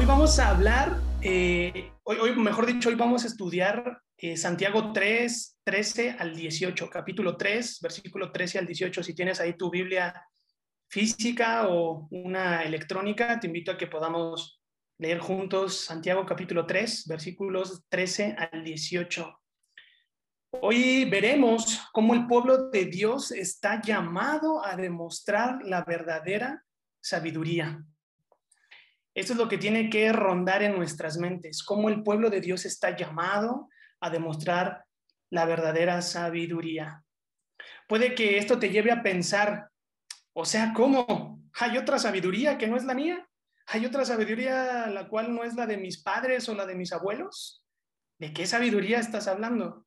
Hoy vamos a hablar, eh, hoy, mejor dicho, hoy vamos a estudiar eh, Santiago 3, 13 al 18, capítulo 3, versículo 13 al 18. Si tienes ahí tu Biblia física o una electrónica, te invito a que podamos leer juntos Santiago capítulo 3, versículos 13 al 18. Hoy veremos cómo el pueblo de Dios está llamado a demostrar la verdadera sabiduría. Esto es lo que tiene que rondar en nuestras mentes, cómo el pueblo de Dios está llamado a demostrar la verdadera sabiduría. Puede que esto te lleve a pensar, o sea, ¿cómo? ¿Hay otra sabiduría que no es la mía? ¿Hay otra sabiduría la cual no es la de mis padres o la de mis abuelos? ¿De qué sabiduría estás hablando?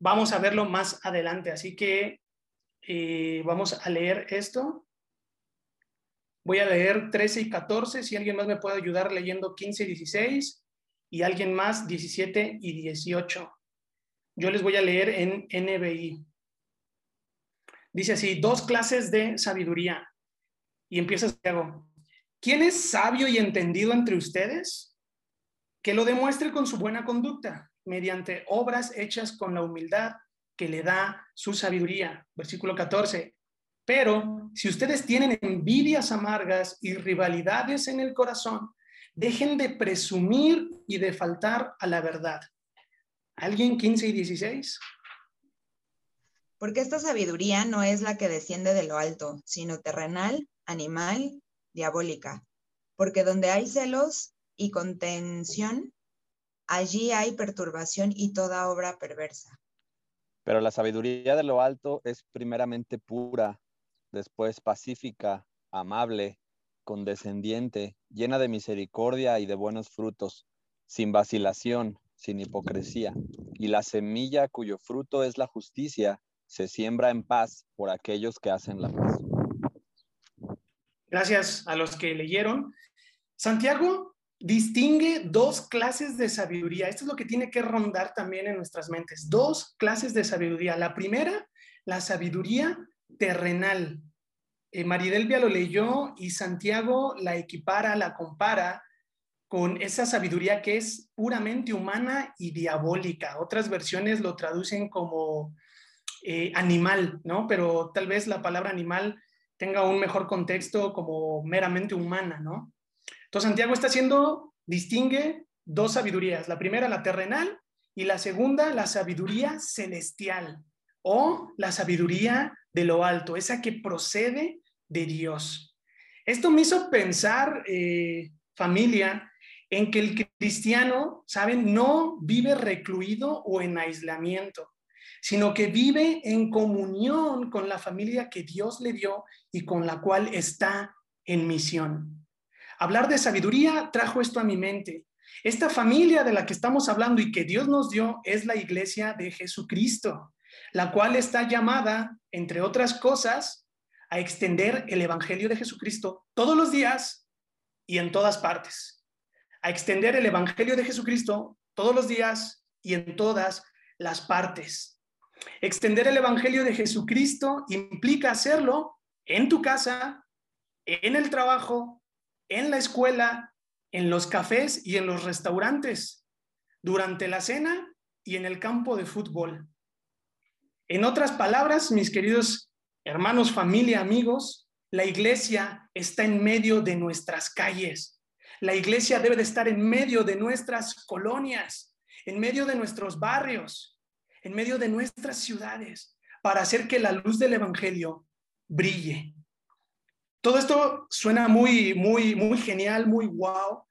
Vamos a verlo más adelante, así que eh, vamos a leer esto Voy a leer 13 y 14, si alguien más me puede ayudar leyendo 15 y 16, y alguien más 17 y 18. Yo les voy a leer en NBI. Dice así, dos clases de sabiduría. Y empieza Santiago. ¿Quién es sabio y entendido entre ustedes? Que lo demuestre con su buena conducta, mediante obras hechas con la humildad que le da su sabiduría. Versículo 14. Pero si ustedes tienen envidias amargas y rivalidades en el corazón, dejen de presumir y de faltar a la verdad. ¿Alguien 15 y 16? Porque esta sabiduría no es la que desciende de lo alto, sino terrenal, animal, diabólica. Porque donde hay celos y contención, allí hay perturbación y toda obra perversa. Pero la sabiduría de lo alto es primeramente pura después pacífica, amable, condescendiente, llena de misericordia y de buenos frutos, sin vacilación, sin hipocresía. Y la semilla cuyo fruto es la justicia se siembra en paz por aquellos que hacen la paz. Gracias a los que leyeron. Santiago distingue dos clases de sabiduría. Esto es lo que tiene que rondar también en nuestras mentes. Dos clases de sabiduría. La primera, la sabiduría terrenal. Eh, Maridelvia lo leyó y Santiago la equipara, la compara con esa sabiduría que es puramente humana y diabólica. Otras versiones lo traducen como eh, animal, ¿no? Pero tal vez la palabra animal tenga un mejor contexto como meramente humana, ¿no? Entonces Santiago está haciendo, distingue dos sabidurías. La primera, la terrenal, y la segunda, la sabiduría celestial o la sabiduría de lo alto, esa que procede de Dios. Esto me hizo pensar, eh, familia, en que el cristiano, ¿saben? No vive recluido o en aislamiento, sino que vive en comunión con la familia que Dios le dio y con la cual está en misión. Hablar de sabiduría trajo esto a mi mente. Esta familia de la que estamos hablando y que Dios nos dio es la iglesia de Jesucristo la cual está llamada, entre otras cosas, a extender el Evangelio de Jesucristo todos los días y en todas partes. A extender el Evangelio de Jesucristo todos los días y en todas las partes. Extender el Evangelio de Jesucristo implica hacerlo en tu casa, en el trabajo, en la escuela, en los cafés y en los restaurantes, durante la cena y en el campo de fútbol. En otras palabras, mis queridos hermanos, familia, amigos, la iglesia está en medio de nuestras calles. La iglesia debe de estar en medio de nuestras colonias, en medio de nuestros barrios, en medio de nuestras ciudades, para hacer que la luz del Evangelio brille. Todo esto suena muy, muy, muy genial, muy wow,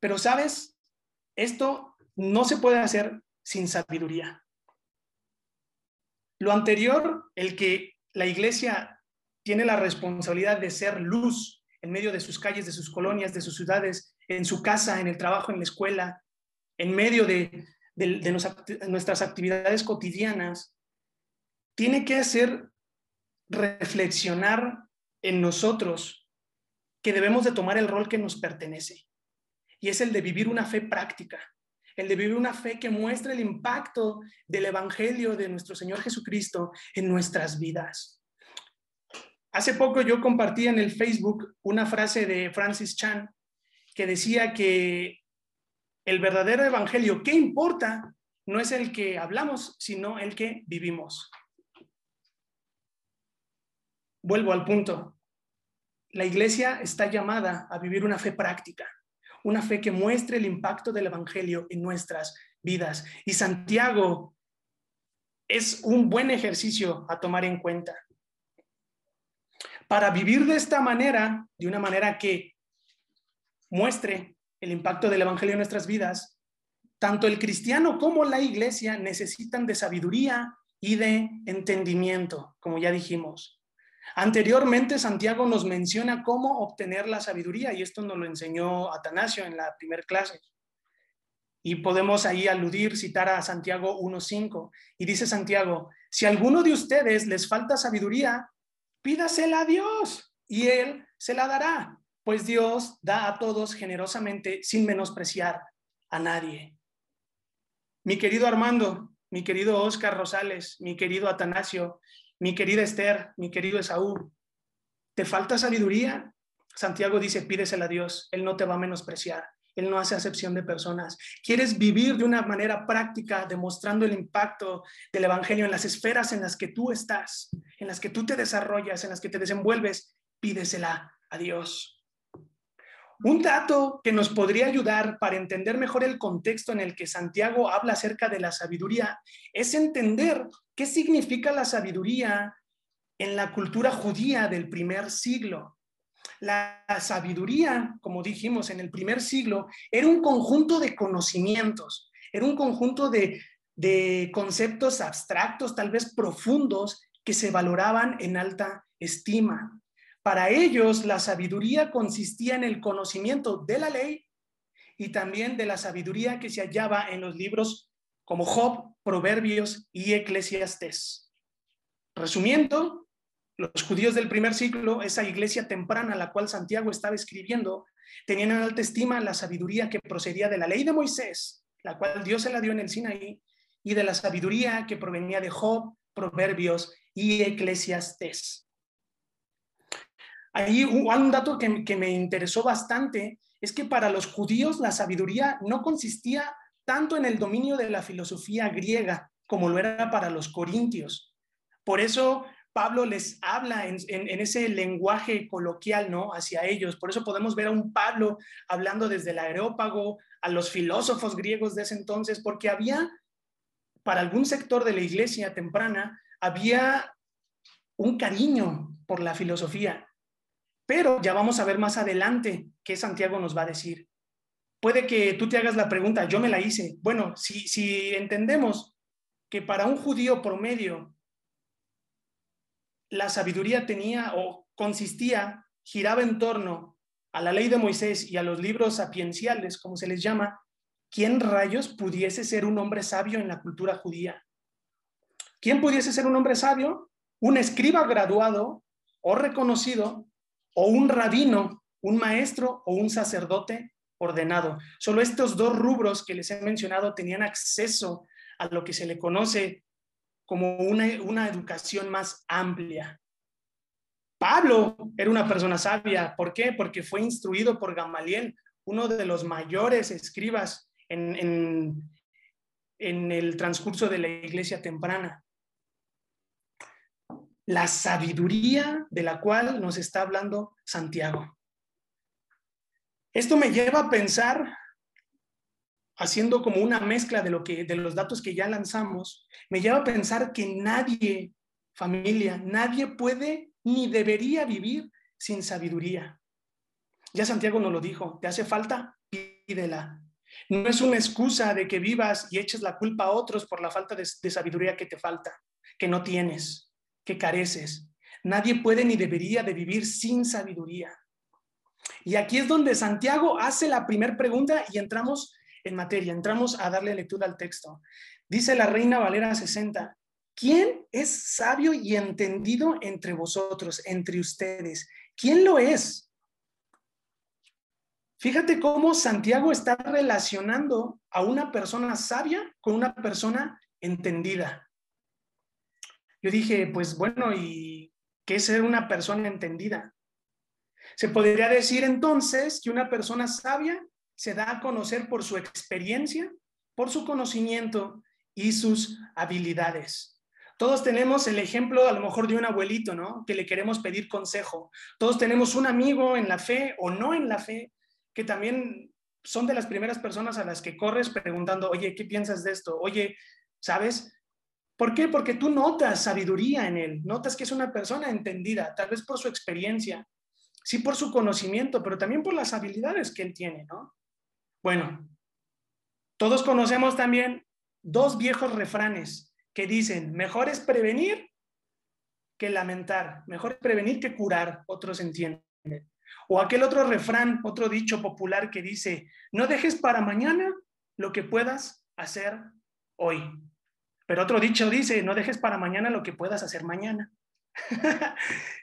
pero sabes, esto no se puede hacer sin sabiduría. Lo anterior, el que la iglesia tiene la responsabilidad de ser luz en medio de sus calles, de sus colonias, de sus ciudades, en su casa, en el trabajo, en la escuela, en medio de, nuestras actividades cotidianas, tiene que hacer reflexionar en nosotros que debemos de tomar el rol que nos pertenece, y es el de vivir una fe práctica, el de vivir una fe que muestre el impacto del Evangelio de nuestro Señor Jesucristo en nuestras vidas. Hace poco yo compartí en el Facebook una frase de Francis Chan que decía que el verdadero evangelio, ¿qué importa? No es el que hablamos, sino el que vivimos. Vuelvo al punto. La iglesia está llamada a vivir una fe práctica, una fe que muestre el impacto del evangelio en nuestras vidas. Y Santiago es un buen ejercicio a tomar en cuenta. Para vivir de esta manera, de una manera que muestre el impacto del Evangelio en nuestras vidas, tanto el cristiano como la iglesia necesitan de sabiduría y de entendimiento, como ya dijimos. Anteriormente, Santiago nos menciona cómo obtener la sabiduría, y esto nos lo enseñó Atanasio en la primera clase. Y podemos ahí aludir, citar a Santiago 1.5. Y dice Santiago, si a alguno de ustedes les falta sabiduría, pídasela a Dios y Él se la dará pues Dios da a todos generosamente sin menospreciar a nadie. Mi querido Armando, mi querido Oscar Rosales, mi querido Atanasio, mi querida Esther, mi querido Esaú, ¿te falta sabiduría? Santiago dice, pídesela a Dios, Él no te va a menospreciar. Él no hace acepción de personas. ¿Quieres vivir de una manera práctica, demostrando el impacto del Evangelio en las esferas en las que tú estás, en las que tú te desarrollas, en las que te desenvuelves? Pídesela a Dios. Un dato que nos podría ayudar para entender mejor el contexto en el que Santiago habla acerca de la sabiduría es entender qué significa la sabiduría en la cultura judía del primer siglo. La sabiduría, como dijimos, en el primer siglo era un conjunto de conocimientos, era un conjunto de, conceptos abstractos, tal vez profundos, que se valoraban en alta estima. Para ellos, la sabiduría consistía en el conocimiento de la ley y también de la sabiduría que se hallaba en los libros como Job, Proverbios y Eclesiastes. Resumiendo, los judíos del primer siglo, esa iglesia temprana a la cual Santiago estaba escribiendo, tenían en alta estima la sabiduría que procedía de la ley de Moisés, la cual Dios se la dio en el Sinaí, y de la sabiduría que provenía de Job, Proverbios y Eclesiastes. Ahí un dato que, me interesó bastante es que para los judíos la sabiduría no consistía tanto en el dominio de la filosofía griega como lo era para los corintios. Por eso Pablo les habla en, ese lenguaje coloquial, ¿no? Hacia ellos. Por eso podemos ver a un Pablo hablando desde el aerópago a los filósofos griegos de ese entonces, porque había, para algún sector de la iglesia temprana, había un cariño por la filosofía. Pero ya vamos a ver más adelante qué Santiago nos va a decir. Puede que tú te hagas la pregunta, yo me la hice. Bueno, si, si entendemos que para un judío promedio la sabiduría tenía o consistía, giraba en torno a la ley de Moisés y a los libros sapienciales, como se les llama, ¿quién rayos pudiese ser un hombre sabio en la cultura judía? ¿Quién pudiese ser un hombre sabio? Un escriba graduado o reconocido o un rabino, un maestro o un sacerdote ordenado. Solo estos dos rubros que les he mencionado tenían acceso a lo que se le conoce como una, una educación más amplia. Pablo era una persona sabia. ¿Por qué? Porque fue instruido por Gamaliel, uno de los mayores escribas en, en, en el transcurso de la iglesia temprana la sabiduría de la cual nos está hablando Santiago. Esto me lleva a pensar, haciendo como una mezcla de, lo que, de los datos que ya lanzamos, me lleva a pensar que nadie, familia, nadie puede ni debería vivir sin sabiduría. Ya Santiago nos lo dijo, te hace falta, pídela. No es una excusa de que vivas y eches la culpa a otros por la falta de sabiduría que te falta, que no tienes que careces. Nadie puede ni debería de vivir sin sabiduría. Y aquí es donde Santiago hace la primera pregunta y entramos en materia, entramos a darle lectura al texto. Dice la Reina Valera 60, ¿quién es sabio y entendido entre vosotros, entre ustedes? ¿Quién lo es? Fíjate cómo Santiago está relacionando a una persona sabia con una persona entendida yo dije, pues bueno, ¿y qué ser una persona entendida? Se podría decir entonces que una persona sabia se da a conocer por su experiencia, por su conocimiento y sus habilidades. Todos tenemos el ejemplo a lo mejor de un abuelito, ¿no? Que le queremos pedir consejo. Todos tenemos un amigo en la fe o no en la fe que también son de las primeras personas a las que corres preguntando, oye, ¿qué piensas de esto? Oye, ¿sabes? ¿Por qué? Porque tú notas sabiduría en él, notas que es una persona entendida, tal vez por su experiencia, sí por su conocimiento, pero también por las habilidades que él tiene, ¿no? Bueno, todos conocemos también dos viejos refranes que dicen, mejor es prevenir que lamentar, mejor es prevenir que curar, otros entienden. O aquel otro refrán, otro dicho popular que dice, no dejes para mañana lo que puedas hacer hoy. Pero otro dicho dice, no dejes para mañana lo que puedas hacer mañana.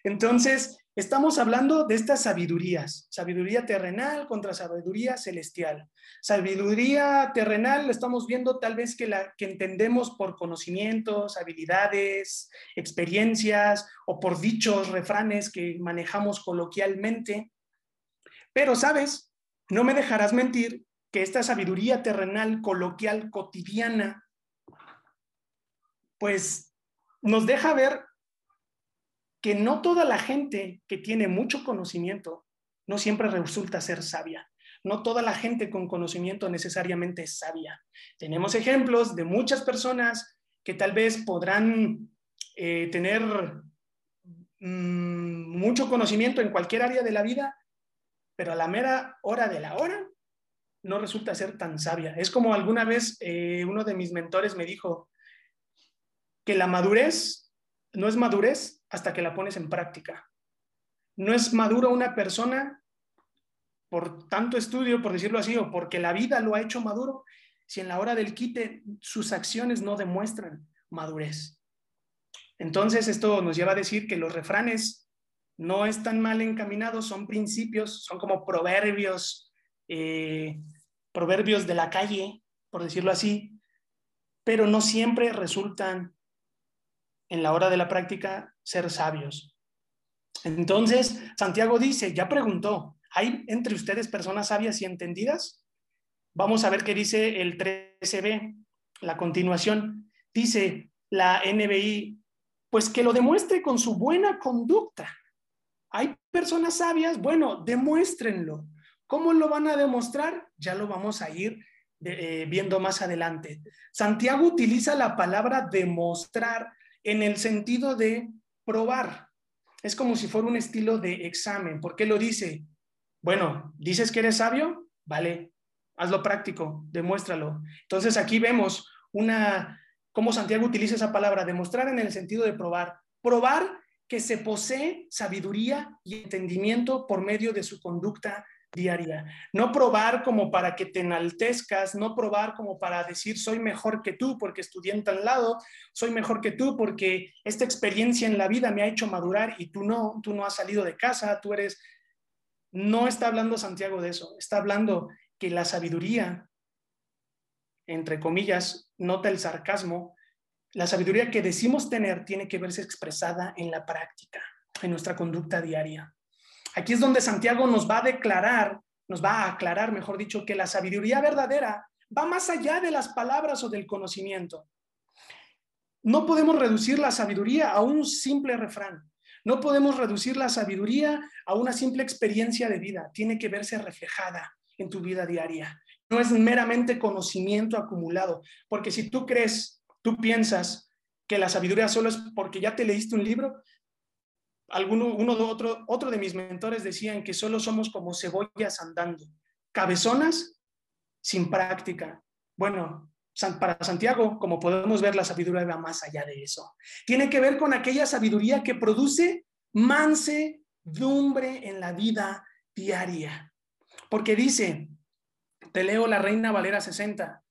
Entonces, estamos hablando de estas sabidurías, sabiduría terrenal contra sabiduría celestial. Sabiduría terrenal estamos viendo tal vez que la que entendemos por conocimientos, habilidades, experiencias o por dichos, refranes que manejamos coloquialmente. Pero, ¿sabes? No me dejarás mentir que esta sabiduría terrenal, coloquial, cotidiana, pues nos deja ver que no toda la gente que tiene mucho conocimiento no siempre resulta ser sabia. No toda la gente con conocimiento necesariamente es sabia. Tenemos ejemplos de muchas personas que tal vez podrán eh, tener mm, mucho conocimiento en cualquier área de la vida, pero a la mera hora de la hora no resulta ser tan sabia. Es como alguna vez eh, uno de mis mentores me dijo que la madurez no es madurez hasta que la pones en práctica. No es maduro una persona por tanto estudio, por decirlo así, o porque la vida lo ha hecho maduro, si en la hora del quite sus acciones no demuestran madurez. Entonces, esto nos lleva a decir que los refranes no están mal encaminados, son principios, son como proverbios, eh, proverbios de la calle, por decirlo así, pero no siempre resultan en la hora de la práctica ser sabios. Entonces, Santiago dice, ya preguntó, ¿hay entre ustedes personas sabias y entendidas? Vamos a ver qué dice el 13b, la continuación. Dice la NBI, pues que lo demuestre con su buena conducta. Hay personas sabias, bueno, demuéstrenlo. ¿Cómo lo van a demostrar? Ya lo vamos a ir eh, viendo más adelante. Santiago utiliza la palabra demostrar en el sentido de probar. Es como si fuera un estilo de examen. ¿Por qué lo dice? Bueno, dices que eres sabio, vale, hazlo práctico, demuéstralo. Entonces aquí vemos una, cómo Santiago utiliza esa palabra, demostrar en el sentido de probar. Probar que se posee sabiduría y entendimiento por medio de su conducta diaria. No probar como para que te enaltezcas, no probar como para decir soy mejor que tú porque estudié en tal lado, soy mejor que tú porque esta experiencia en la vida me ha hecho madurar y tú no, tú no has salido de casa, tú eres... No está hablando Santiago de eso, está hablando que la sabiduría, entre comillas, nota el sarcasmo, la sabiduría que decimos tener tiene que verse expresada en la práctica, en nuestra conducta diaria. Aquí es donde Santiago nos va a declarar, nos va a aclarar, mejor dicho, que la sabiduría verdadera va más allá de las palabras o del conocimiento. No podemos reducir la sabiduría a un simple refrán. No podemos reducir la sabiduría a una simple experiencia de vida. Tiene que verse reflejada en tu vida diaria. No es meramente conocimiento acumulado, porque si tú crees, tú piensas que la sabiduría solo es porque ya te leíste un libro, alguno, uno de otro, otro de mis mentores decían que solo somos como cebollas andando, cabezonas sin práctica. Bueno, para Santiago, como podemos ver, la sabiduría va más allá de eso. Tiene que ver con aquella sabiduría que produce mansedumbre en la vida diaria. Porque dice, te leo la Reina Valera 60,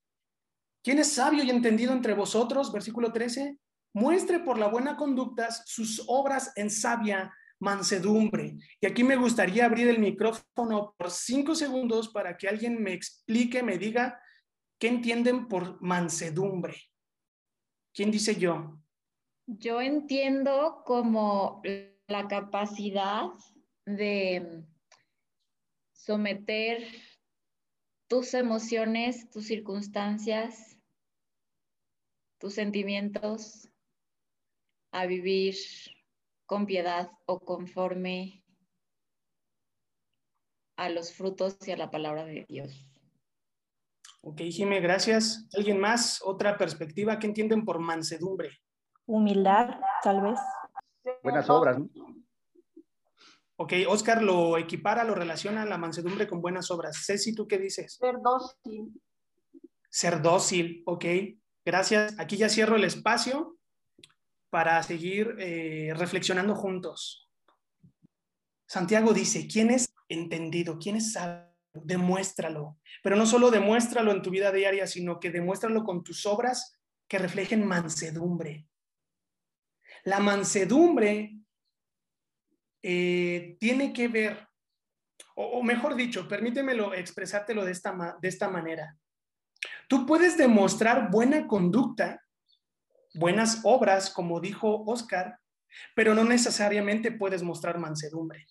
¿quién es sabio y entendido entre vosotros? Versículo 13, muestre por la buena conducta sus obras en sabia mansedumbre. Y aquí me gustaría abrir el micrófono por cinco segundos para que alguien me explique, me diga qué entienden por mansedumbre. ¿Quién dice yo? Yo entiendo como la capacidad de someter tus emociones, tus circunstancias, tus sentimientos a vivir con piedad o conforme a los frutos y a la palabra de Dios. Ok, Jimé, gracias. ¿Alguien más? ¿Otra perspectiva? ¿Qué entienden por mansedumbre? Humildad, tal vez. Buenas obras. ¿no? Ok, Oscar lo equipara, lo relaciona la mansedumbre con buenas obras. Ceci, ¿tú qué dices? Ser dócil. Ser dócil, ok. Gracias. Aquí ya cierro el espacio para seguir eh, reflexionando juntos. Santiago dice, ¿quién es entendido? ¿Quién es sabio? Demuéstralo. Pero no solo demuéstralo en tu vida diaria, sino que demuéstralo con tus obras que reflejen mansedumbre. La mansedumbre eh, tiene que ver, o, o, mejor dicho, permítemelo expresártelo de esta, de esta manera. Tú puedes demostrar buena conducta, buenas obras, como dijo Oscar, pero no necesariamente puedes mostrar mansedumbre.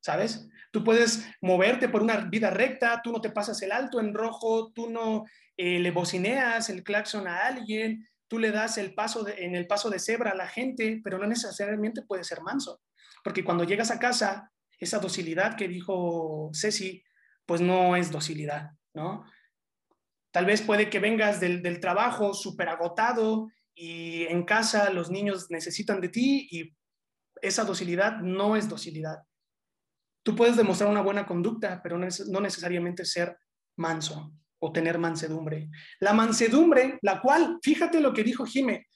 ¿Sabes? Tú puedes moverte por una vida recta, tú no te pasas el alto en rojo, tú no eh, le bocineas el claxon a alguien, tú le das el paso en el paso de cebra a la gente, pero no necesariamente puede ser manso, porque cuando llegas a casa, esa docilidad que dijo Ceci, pues no es docilidad, ¿no? Tal vez puede que vengas del, trabajo súper agotado y en casa los niños necesitan de ti y esa docilidad no es docilidad. Tú puedes demostrar una buena conducta, pero no, es, no necesariamente ser manso o tener mansedumbre. La mansedumbre, la cual, fíjate lo que dijo Jime,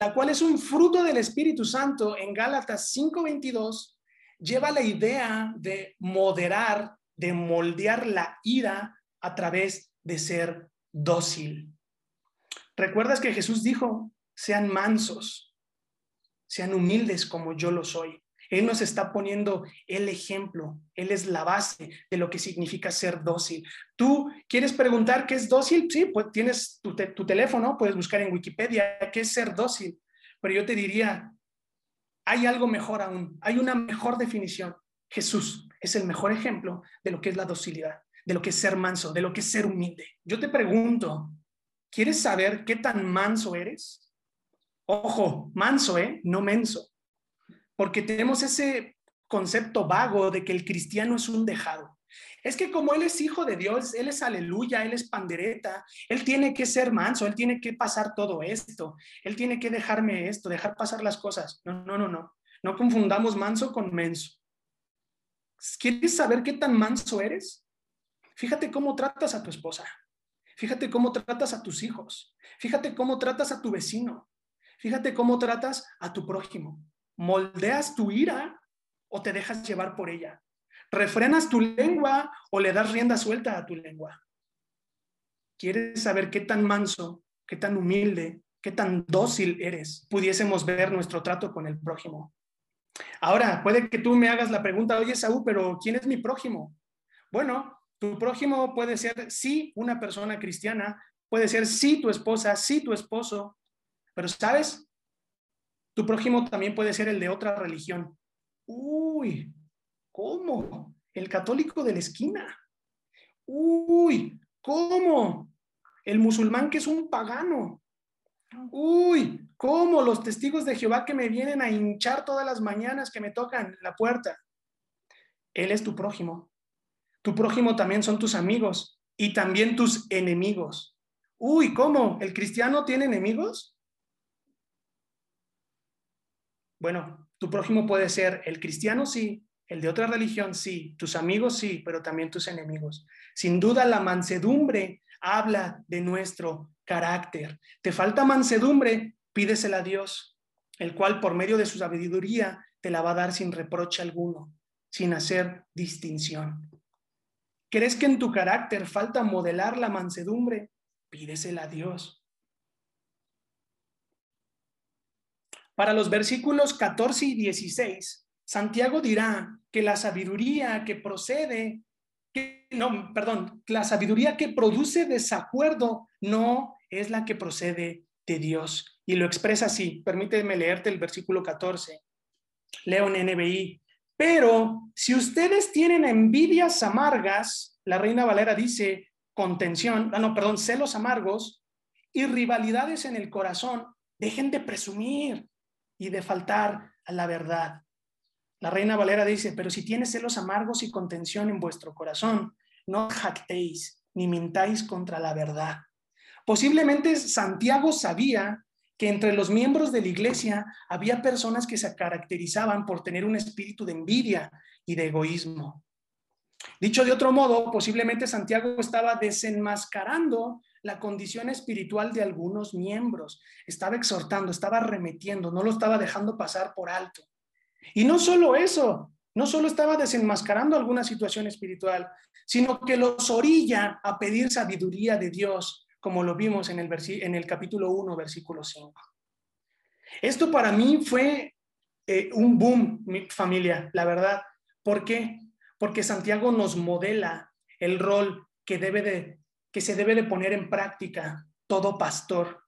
la cual es un fruto del Espíritu Santo en Gálatas 5:22, lleva la idea de moderar, de moldear la ira a través de ser dócil. ¿Recuerdas que Jesús dijo, sean mansos, sean humildes como yo lo soy? Él nos está poniendo el ejemplo, Él es la base de lo que significa ser dócil. ¿Tú quieres preguntar qué es dócil? Sí, pues tienes tu, tu, teléfono, puedes buscar en Wikipedia qué es ser dócil, pero yo te diría, hay algo mejor aún, hay una mejor definición. Jesús es el mejor ejemplo de lo que es la docilidad, de lo que es ser manso, de lo que es ser humilde. Yo te pregunto, ¿quieres saber qué tan manso eres? Ojo, manso, ¿eh? No menso porque tenemos ese concepto vago de que el cristiano es un dejado. Es que como Él es hijo de Dios, Él es aleluya, Él es pandereta, Él tiene que ser manso, Él tiene que pasar todo esto, Él tiene que dejarme esto, dejar pasar las cosas. No, no, no, no. No confundamos manso con menso. ¿Quieres saber qué tan manso eres? Fíjate cómo tratas a tu esposa. Fíjate cómo tratas a tus hijos. Fíjate cómo tratas a tu vecino. Fíjate cómo tratas a tu prójimo moldeas tu ira o te dejas llevar por ella. Refrenas tu lengua o le das rienda suelta a tu lengua. ¿Quieres saber qué tan manso, qué tan humilde, qué tan dócil eres? Pudiésemos ver nuestro trato con el prójimo. Ahora, puede que tú me hagas la pregunta, oye Saúl, pero ¿quién es mi prójimo? Bueno, tu prójimo puede ser sí una persona cristiana, puede ser sí tu esposa, sí tu esposo, pero ¿sabes? Tu prójimo también puede ser el de otra religión. Uy, ¿cómo? El católico de la esquina. Uy, ¿cómo? El musulmán que es un pagano. Uy, ¿cómo? Los testigos de Jehová que me vienen a hinchar todas las mañanas que me tocan la puerta. Él es tu prójimo. Tu prójimo también son tus amigos y también tus enemigos. Uy, ¿cómo? ¿El cristiano tiene enemigos? Bueno, tu prójimo puede ser el cristiano, sí, el de otra religión, sí, tus amigos, sí, pero también tus enemigos. Sin duda, la mansedumbre habla de nuestro carácter. ¿Te falta mansedumbre? Pídesela a Dios, el cual por medio de su sabiduría te la va a dar sin reproche alguno, sin hacer distinción. ¿Crees que en tu carácter falta modelar la mansedumbre? Pídesela a Dios. Para los versículos 14 y 16, Santiago dirá que la sabiduría que procede, no, perdón, la sabiduría que produce desacuerdo no es la que procede de Dios. Y lo expresa así. Permíteme leerte el versículo 14. Leo en NBI. Pero si ustedes tienen envidias amargas, la reina Valera dice contención, ah, no, perdón, celos amargos y rivalidades en el corazón, dejen de presumir y de faltar a la verdad. La reina Valera dice, pero si tienes celos amargos y contención en vuestro corazón, no jactéis ni mintáis contra la verdad. Posiblemente Santiago sabía que entre los miembros de la iglesia había personas que se caracterizaban por tener un espíritu de envidia y de egoísmo. Dicho de otro modo, posiblemente Santiago estaba desenmascarando la condición espiritual de algunos miembros, estaba exhortando, estaba remetiendo, no lo estaba dejando pasar por alto. Y no solo eso, no solo estaba desenmascarando alguna situación espiritual, sino que los orilla a pedir sabiduría de Dios, como lo vimos en el, en el capítulo 1, versículo 5. Esto para mí fue eh, un boom, mi familia, la verdad. ¿Por qué? Porque Santiago nos modela el rol que, debe de, que se debe de poner en práctica todo pastor,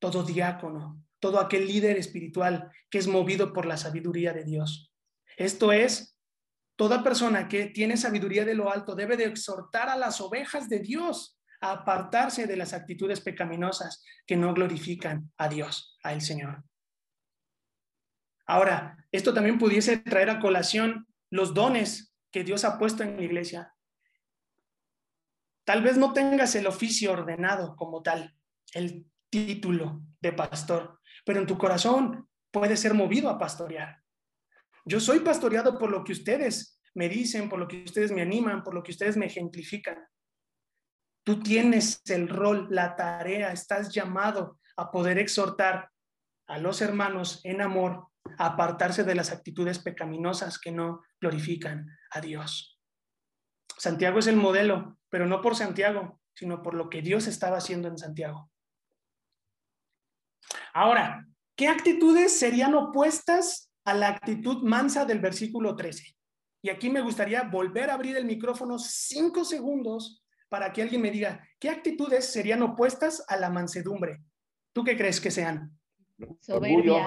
todo diácono, todo aquel líder espiritual que es movido por la sabiduría de Dios. Esto es, toda persona que tiene sabiduría de lo alto debe de exhortar a las ovejas de Dios a apartarse de las actitudes pecaminosas que no glorifican a Dios, a el Señor. Ahora, esto también pudiese traer a colación los dones que Dios ha puesto en la iglesia. Tal vez no tengas el oficio ordenado como tal, el título de pastor, pero en tu corazón puede ser movido a pastorear. Yo soy pastoreado por lo que ustedes me dicen, por lo que ustedes me animan, por lo que ustedes me ejemplifican. Tú tienes el rol, la tarea, estás llamado a poder exhortar a los hermanos en amor a apartarse de las actitudes pecaminosas que no glorifican a Dios. Santiago es el modelo, pero no por Santiago, sino por lo que Dios estaba haciendo en Santiago. Ahora, ¿qué actitudes serían opuestas a la actitud mansa del versículo 13? Y aquí me gustaría volver a abrir el micrófono cinco segundos para que alguien me diga, ¿qué actitudes serían opuestas a la mansedumbre? ¿Tú qué crees que sean? Soberbia.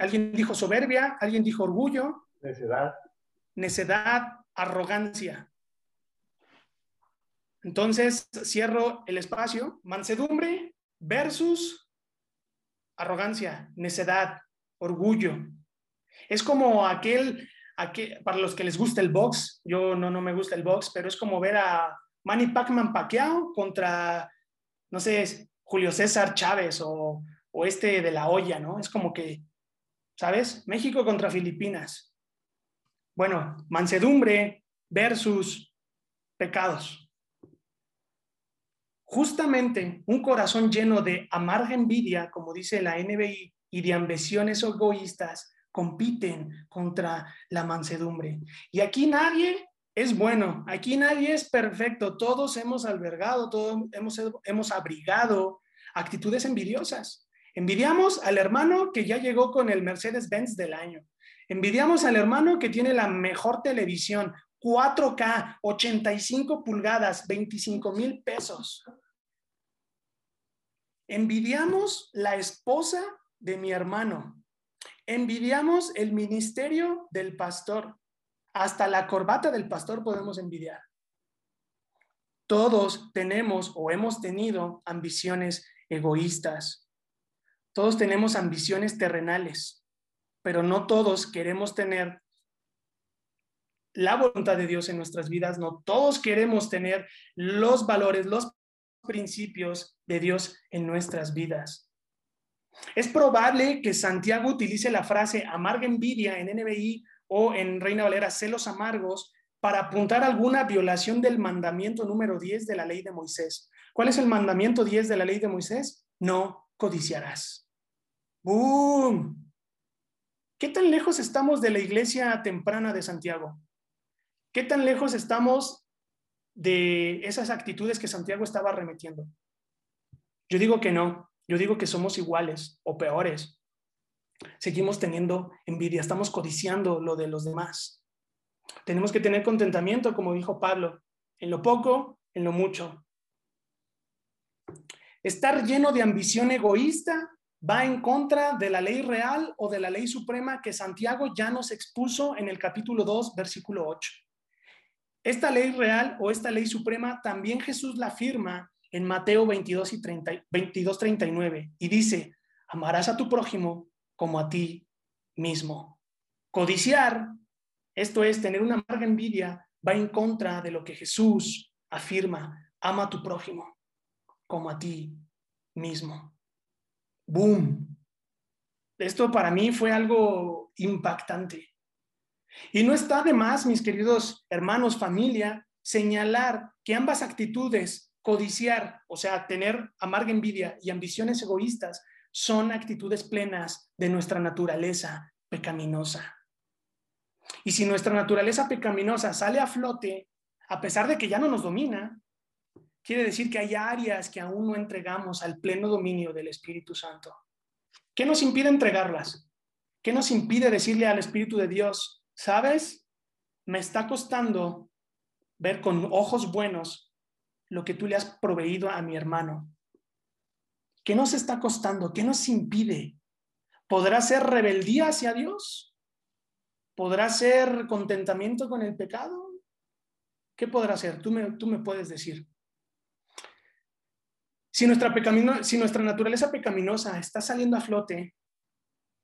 Alguien dijo soberbia, alguien dijo orgullo. Necedad. Necedad, arrogancia. Entonces, cierro el espacio. Mansedumbre versus arrogancia, necedad, orgullo. Es como aquel, aquel, para los que les gusta el box, yo no, no me gusta el box, pero es como ver a Manny Pacman Pacquiao contra, no sé, Julio César Chávez o o este de la olla, ¿no? Es como que, ¿sabes? México contra Filipinas. Bueno, mansedumbre versus pecados. Justamente un corazón lleno de amarga envidia, como dice la NBI, y de ambiciones egoístas, compiten contra la mansedumbre. Y aquí nadie es bueno, aquí nadie es perfecto, todos hemos albergado, todos hemos, hemos abrigado actitudes envidiosas. Envidiamos al hermano que ya llegó con el Mercedes-Benz del año. Envidiamos al hermano que tiene la mejor televisión, 4K, 85 pulgadas, 25 mil pesos. Envidiamos la esposa de mi hermano. Envidiamos el ministerio del pastor. Hasta la corbata del pastor podemos envidiar. Todos tenemos o hemos tenido ambiciones egoístas. Todos tenemos ambiciones terrenales, pero no todos queremos tener la voluntad de Dios en nuestras vidas, no todos queremos tener los valores, los principios de Dios en nuestras vidas. Es probable que Santiago utilice la frase amarga envidia en NBI o en Reina Valera celos amargos para apuntar alguna violación del mandamiento número 10 de la ley de Moisés. ¿Cuál es el mandamiento 10 de la ley de Moisés? No codiciarás. ¡Boom! ¿Qué tan lejos estamos de la iglesia temprana de Santiago? ¿Qué tan lejos estamos de esas actitudes que Santiago estaba remetiendo? Yo digo que no, yo digo que somos iguales o peores. Seguimos teniendo envidia, estamos codiciando lo de los demás. Tenemos que tener contentamiento, como dijo Pablo, en lo poco, en lo mucho. Estar lleno de ambición egoísta va en contra de la ley real o de la ley suprema que Santiago ya nos expuso en el capítulo 2, versículo 8. Esta ley real o esta ley suprema también Jesús la afirma en Mateo 22 y 30, 22, 39 y dice, amarás a tu prójimo como a ti mismo. Codiciar, esto es tener una amarga envidia, va en contra de lo que Jesús afirma, ama a tu prójimo como a ti mismo. ¡Boom! Esto para mí fue algo impactante. Y no está de más, mis queridos hermanos, familia, señalar que ambas actitudes, codiciar, o sea, tener amarga envidia y ambiciones egoístas, son actitudes plenas de nuestra naturaleza pecaminosa. Y si nuestra naturaleza pecaminosa sale a flote, a pesar de que ya no nos domina, quiere decir que hay áreas que aún no entregamos al pleno dominio del Espíritu Santo. ¿Qué nos impide entregarlas? ¿Qué nos impide decirle al Espíritu de Dios, ¿Sabes? Me está costando ver con ojos buenos lo que tú le has proveído a mi hermano. ¿Qué nos está costando? ¿Qué nos impide? ¿Podrá ser rebeldía hacia Dios? ¿Podrá ser contentamiento con el pecado? ¿Qué podrá ser? Tú me, tú me puedes decir. Si nuestra, si nuestra naturaleza pecaminosa está saliendo a flote,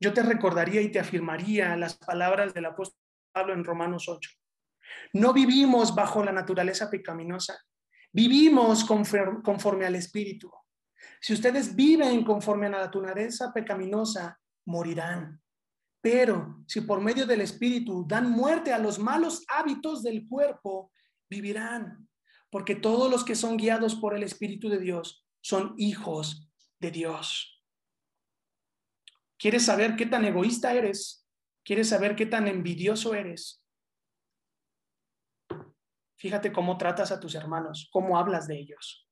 yo te recordaría y te afirmaría las palabras del apóstol Pablo en Romanos 8. No vivimos bajo la naturaleza pecaminosa, vivimos conforme, al Espíritu. Si ustedes viven conforme a la naturaleza pecaminosa, morirán. Pero si por medio del Espíritu dan muerte a los malos hábitos del cuerpo, vivirán. Porque todos los que son guiados por el Espíritu de Dios son hijos de Dios. ¿Quieres saber qué tan egoísta eres? ¿Quieres saber qué tan envidioso eres? Fíjate cómo tratas a tus hermanos, cómo hablas de ellos.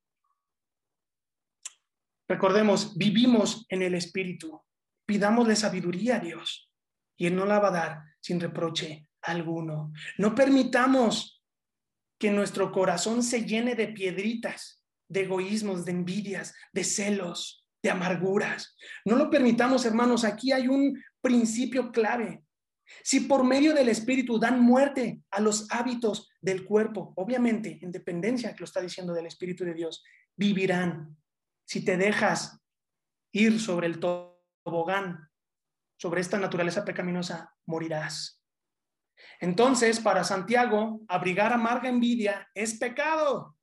Recordemos, vivimos en el Espíritu. Pidámosle sabiduría a Dios y Él no la va a dar sin reproche alguno. No permitamos que nuestro corazón se llene de piedritas, de egoísmos, de envidias, de celos, de amarguras. No lo permitamos, hermanos. Aquí hay un principio clave. Si por medio del Espíritu dan muerte a los hábitos del cuerpo, obviamente, en dependencia que lo está diciendo del Espíritu de Dios, vivirán. Si te dejas ir sobre el tobogán, sobre esta naturaleza pecaminosa, morirás. Entonces, para Santiago, abrigar amarga envidia es pecado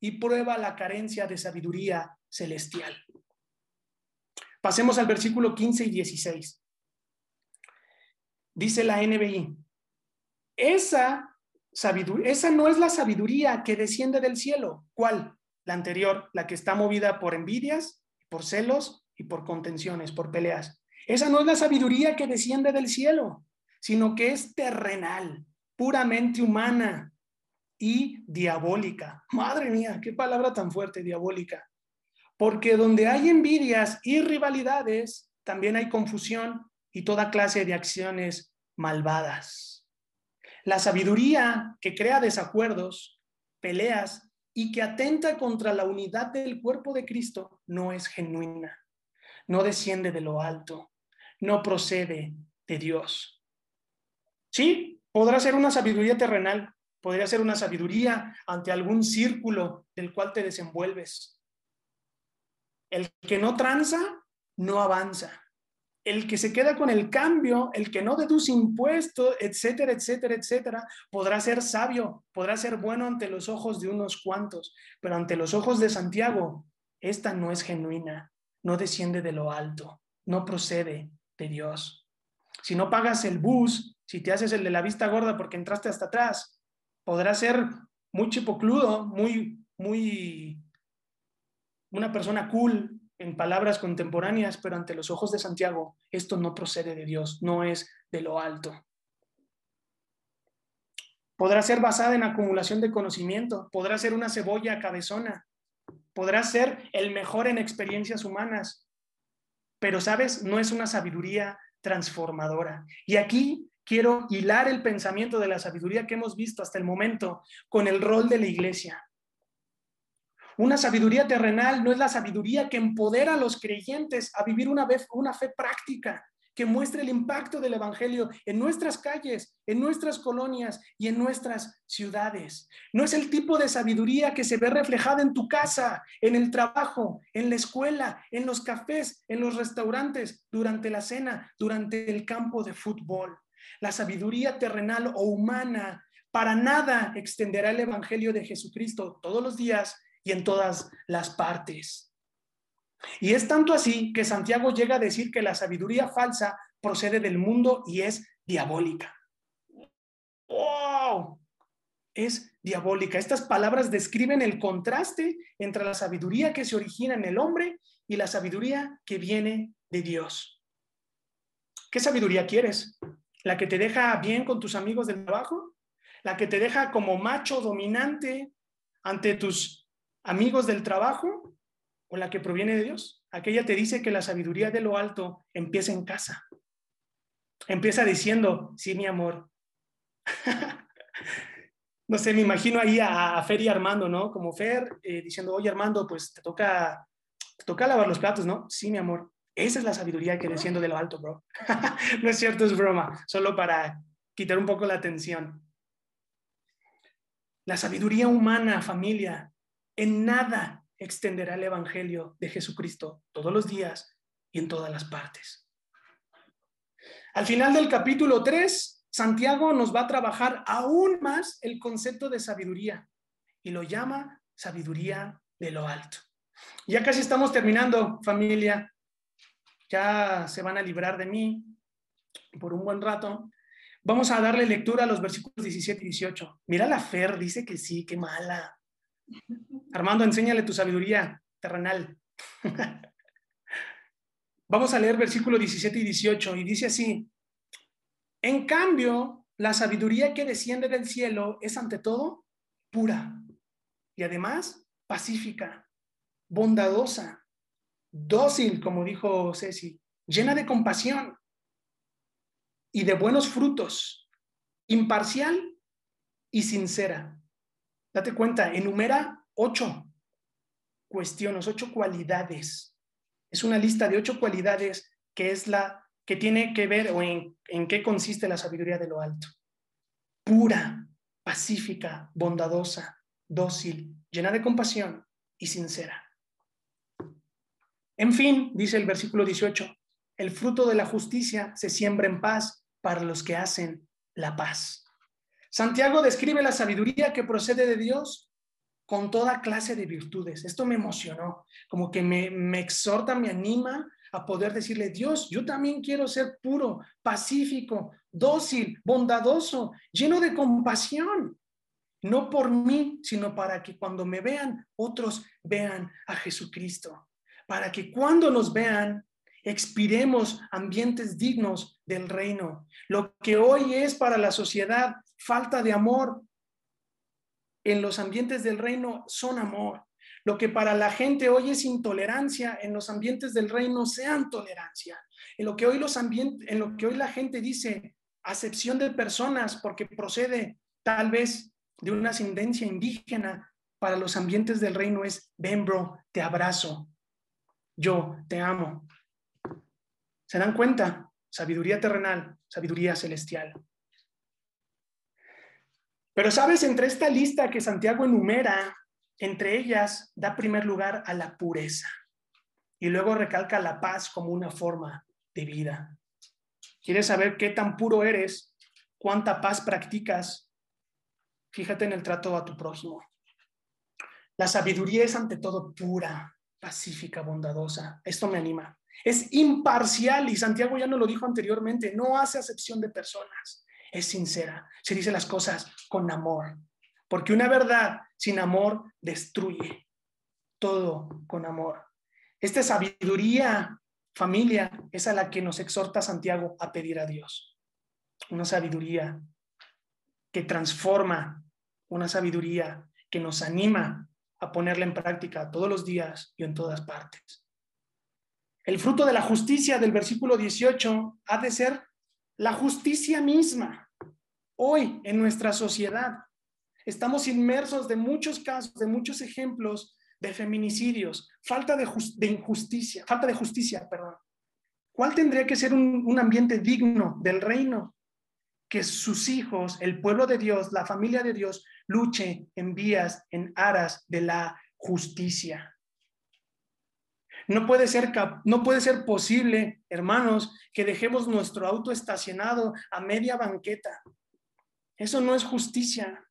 y prueba la carencia de sabiduría celestial. Pasemos al versículo 15 y 16. Dice la NBI, esa sabiduría, esa no es la sabiduría que desciende del cielo. ¿Cuál? La anterior, la que está movida por envidias, por celos y por contenciones, por peleas. Esa no es la sabiduría que desciende del cielo, sino que es terrenal, puramente humana y diabólica. Madre mía, qué palabra tan fuerte, diabólica. Porque donde hay envidias y rivalidades, también hay confusión y toda clase de acciones malvadas. La sabiduría que crea desacuerdos, peleas y que atenta contra la unidad del cuerpo de Cristo no es genuina, no desciende de lo alto, no procede de Dios. Sí, podrá ser una sabiduría terrenal, podría ser una sabiduría ante algún círculo del cual te desenvuelves, el que no tranza, no avanza. El que se queda con el cambio, el que no deduce impuestos, etcétera, etcétera, etcétera, podrá ser sabio, podrá ser bueno ante los ojos de unos cuantos, pero ante los ojos de Santiago, esta no es genuina, no desciende de lo alto, no procede de Dios. Si no pagas el bus, si te haces el de la vista gorda porque entraste hasta atrás, podrá ser muy chipocludo, muy, muy una persona cool en palabras contemporáneas, pero ante los ojos de Santiago, esto no procede de Dios, no es de lo alto. Podrá ser basada en acumulación de conocimiento, podrá ser una cebolla cabezona, podrá ser el mejor en experiencias humanas, pero sabes, no es una sabiduría transformadora. Y aquí quiero hilar el pensamiento de la sabiduría que hemos visto hasta el momento con el rol de la iglesia. Una sabiduría terrenal no es la sabiduría que empodera a los creyentes a vivir una, vez, una fe práctica, que muestre el impacto del Evangelio en nuestras calles, en nuestras colonias y en nuestras ciudades. No es el tipo de sabiduría que se ve reflejada en tu casa, en el trabajo, en la escuela, en los cafés, en los restaurantes, durante la cena, durante el campo de fútbol. La sabiduría terrenal o humana para nada extenderá el Evangelio de Jesucristo todos los días y en todas las partes. Y es tanto así que Santiago llega a decir que la sabiduría falsa procede del mundo y es diabólica. ¡Wow! Es diabólica. Estas palabras describen el contraste entre la sabiduría que se origina en el hombre y la sabiduría que viene de Dios. ¿Qué sabiduría quieres? ¿La que te deja bien con tus amigos del trabajo? ¿La que te deja como macho dominante ante tus amigos del trajo o la que proviene de Dios? Aquella te dice que la sabiduría de lo alto empieza en casa. Empieza diciendo, sí, mi amor. no sé, me imagino ahí a, Fer y Armando, ¿no? Como Fer eh, diciendo, oye Armando, pues te toca, te toca lavar los platos, ¿no? Sí, mi amor. Esa es la sabiduría que desciendo de lo alto, bro. no es cierto, es broma, solo para quitar un poco la atención. La sabiduría humana, familia, en nada extenderá el Evangelio de Jesucristo todos los días y en todas las partes. Al final del capítulo 3, Santiago nos va a trabajar aún más el concepto de sabiduría y lo llama sabiduría de lo alto. Ya casi estamos terminando, familia. Ya se van a librar de mí por un buen rato. Vamos a darle lectura a los versículos 17 y 18. Mira la Fer, dice que sí, qué mala. Armando, enséñale tu sabiduría terrenal. Vamos a leer versículo 17 y 18 y dice así, en cambio, la sabiduría que desciende del cielo es ante todo pura y además pacífica, bondadosa, dócil, como dijo Ceci, llena de compasión y de buenos frutos, imparcial y sincera. Date cuenta, enumera ocho cuestiones, ocho cualidades. Es una lista de ocho cualidades que es la que tiene que ver o en, en qué consiste la sabiduría de lo alto. Pura, pacífica, bondadosa, dócil, llena de compasión y sincera. En fin, dice el versículo 18, el fruto de la justicia se siembra en paz para los que hacen la paz. Santiago describe la sabiduría que procede de Dios con toda clase de virtudes. Esto me emocionó, como que me, exhorta, me anima a poder decirle, Dios, yo también quiero ser puro, pacífico, dócil, bondadoso, lleno de compasión. No por mí, sino para que cuando me vean, otros vean a Jesucristo. Para que cuando nos vean, expiremos ambientes dignos del reino. Lo que hoy es para la sociedad falta de amor, en los ambientes del reino son amor. Lo que para la gente hoy es intolerancia, en los ambientes del reino sean tolerancia. En lo que hoy los en lo que hoy la gente dice acepción de personas porque procede tal vez de una ascendencia indígena, para los ambientes del reino es ven bro, te abrazo. Yo te amo. ¿Se dan cuenta? Sabiduría terrenal, sabiduría celestial. Pero sabes, entre esta lista que Santiago enumera, entre ellas da primer lugar a la pureza y luego recalca la paz como una forma de vida. ¿Quieres saber qué tan puro eres? ¿Cuánta paz practicas? Fíjate en el trato a tu prójimo. La sabiduría es ante todo pura, pacífica, bondadosa. Esto me anima. Es imparcial y Santiago ya no lo dijo anteriormente, no hace acepción de personas, es sincera, se dice las cosas con amor, porque una verdad sin amor destruye todo con amor. Esta sabiduría, familia, es a la que nos exhorta Santiago a pedir a Dios. Una sabiduría que transforma, una sabiduría que nos anima a ponerla en práctica todos los días y en todas partes. El fruto de la justicia del versículo 18 ha de ser la justicia misma. Hoy en nuestra sociedad estamos inmersos de muchos casos, de muchos ejemplos de feminicidios, falta de, de injusticia, falta de justicia, perdón. ¿Cuál tendría que ser un, un ambiente digno del reino? Que sus hijos, el pueblo de Dios, la familia de Dios, luche en vías, en aras de la justicia. No puede ser, no puede ser posible, hermanos, que dejemos nuestro auto estacionado a media banqueta. Eso no es justicia.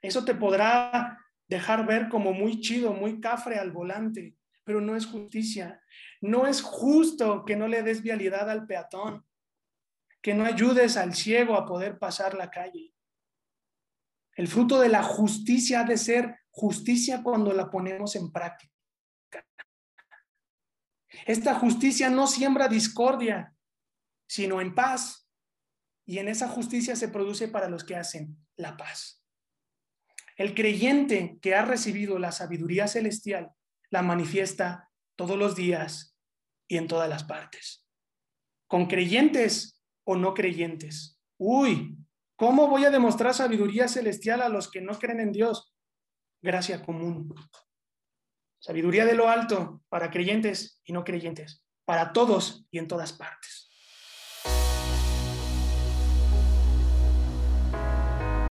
Eso te podrá dejar ver como muy chido, muy cafre al volante, pero no es justicia. No es justo que no le des vialidad al peatón, que no ayudes al ciego a poder pasar la calle. El fruto de la justicia ha de ser justicia cuando la ponemos en práctica. Esta justicia no siembra discordia, sino en paz. Y en esa justicia se produce para los que hacen la paz. El creyente que ha recibido la sabiduría celestial la manifiesta todos los días y en todas las partes. Con creyentes o no creyentes. Uy, ¿cómo voy a demostrar sabiduría celestial a los que no creen en Dios? Gracia común. Sabiduría de lo alto para creyentes y no creyentes, para todos y en todas partes.